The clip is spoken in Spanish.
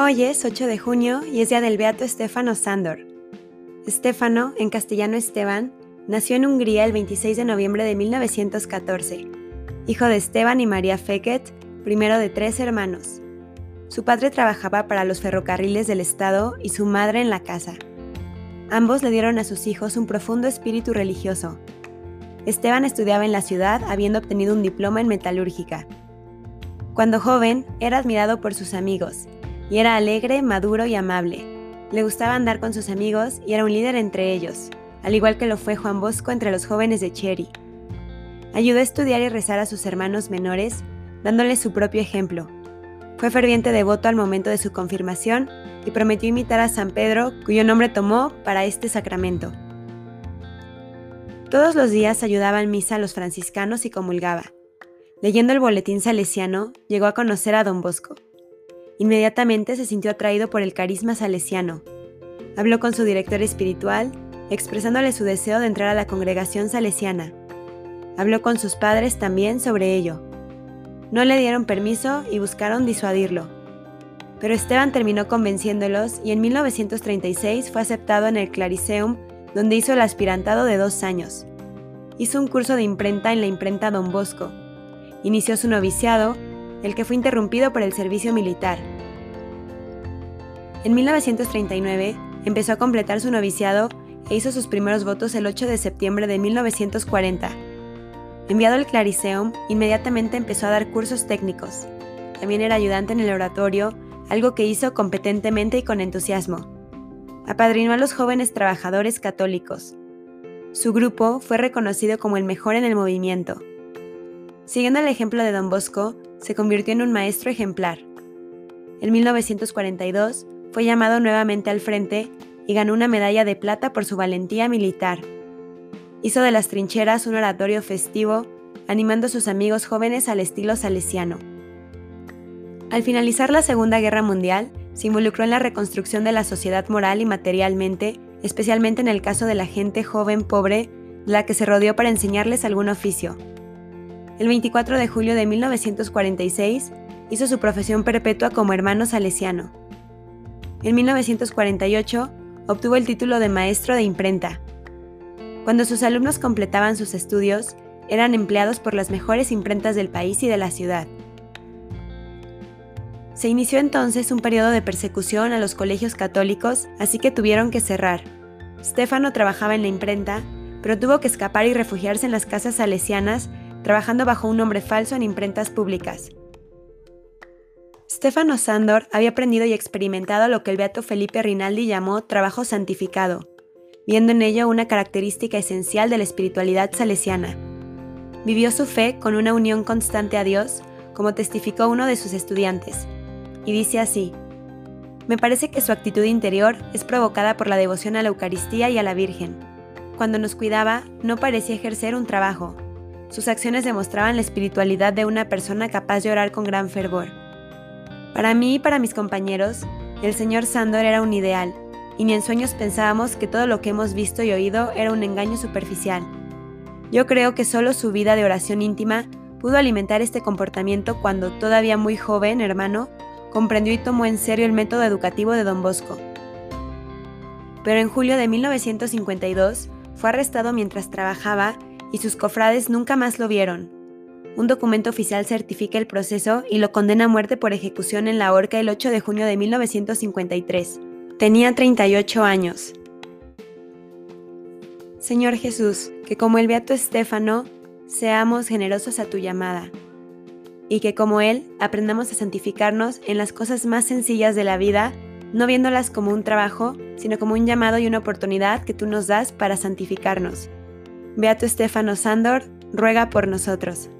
Hoy es 8 de junio y es día del beato Stefano Sándor. Stefano, en castellano Esteban, nació en Hungría el 26 de noviembre de 1914, hijo de Esteban y María Feket, primero de tres hermanos. Su padre trabajaba para los ferrocarriles del Estado y su madre en la casa. Ambos le dieron a sus hijos un profundo espíritu religioso. Esteban estudiaba en la ciudad habiendo obtenido un diploma en metalúrgica. Cuando joven, era admirado por sus amigos y era alegre, maduro y amable. Le gustaba andar con sus amigos y era un líder entre ellos, al igual que lo fue Juan Bosco entre los jóvenes de Cherry. Ayudó a estudiar y rezar a sus hermanos menores, dándoles su propio ejemplo. Fue ferviente devoto al momento de su confirmación y prometió imitar a San Pedro, cuyo nombre tomó para este sacramento. Todos los días ayudaba en misa a los franciscanos y comulgaba. Leyendo el boletín salesiano, llegó a conocer a don Bosco. Inmediatamente se sintió atraído por el carisma salesiano. Habló con su director espiritual, expresándole su deseo de entrar a la congregación salesiana. Habló con sus padres también sobre ello. No le dieron permiso y buscaron disuadirlo. Pero Esteban terminó convenciéndolos y en 1936 fue aceptado en el Clariceum, donde hizo el aspirantado de dos años. Hizo un curso de imprenta en la imprenta Don Bosco. Inició su noviciado el que fue interrumpido por el servicio militar. En 1939 empezó a completar su noviciado e hizo sus primeros votos el 8 de septiembre de 1940. Enviado al Clariceum, inmediatamente empezó a dar cursos técnicos. También era ayudante en el oratorio, algo que hizo competentemente y con entusiasmo. Apadrinó a los jóvenes trabajadores católicos. Su grupo fue reconocido como el mejor en el movimiento. Siguiendo el ejemplo de Don Bosco, se convirtió en un maestro ejemplar. En 1942 fue llamado nuevamente al frente y ganó una medalla de plata por su valentía militar. Hizo de las trincheras un oratorio festivo, animando a sus amigos jóvenes al estilo salesiano. Al finalizar la Segunda Guerra Mundial, se involucró en la reconstrucción de la sociedad moral y materialmente, especialmente en el caso de la gente joven pobre, la que se rodeó para enseñarles algún oficio. El 24 de julio de 1946 hizo su profesión perpetua como hermano salesiano. En 1948 obtuvo el título de maestro de imprenta. Cuando sus alumnos completaban sus estudios, eran empleados por las mejores imprentas del país y de la ciudad. Se inició entonces un periodo de persecución a los colegios católicos, así que tuvieron que cerrar. Stefano trabajaba en la imprenta, pero tuvo que escapar y refugiarse en las casas salesianas trabajando bajo un nombre falso en imprentas públicas. Stefano Sandor había aprendido y experimentado lo que el beato Felipe Rinaldi llamó trabajo santificado, viendo en ello una característica esencial de la espiritualidad salesiana. Vivió su fe con una unión constante a Dios, como testificó uno de sus estudiantes, y dice así, me parece que su actitud interior es provocada por la devoción a la Eucaristía y a la Virgen. Cuando nos cuidaba, no parecía ejercer un trabajo, sus acciones demostraban la espiritualidad de una persona capaz de orar con gran fervor. Para mí y para mis compañeros, el señor Sandor era un ideal, y ni en sueños pensábamos que todo lo que hemos visto y oído era un engaño superficial. Yo creo que solo su vida de oración íntima pudo alimentar este comportamiento cuando, todavía muy joven, hermano, comprendió y tomó en serio el método educativo de Don Bosco. Pero en julio de 1952 fue arrestado mientras trabajaba y sus cofrades nunca más lo vieron. Un documento oficial certifica el proceso y lo condena a muerte por ejecución en la horca el 8 de junio de 1953. Tenía 38 años. Señor Jesús, que como el beato Estéfano, seamos generosos a tu llamada, y que como Él aprendamos a santificarnos en las cosas más sencillas de la vida, no viéndolas como un trabajo, sino como un llamado y una oportunidad que tú nos das para santificarnos. Beato Estefano Sándor, ruega por nosotros.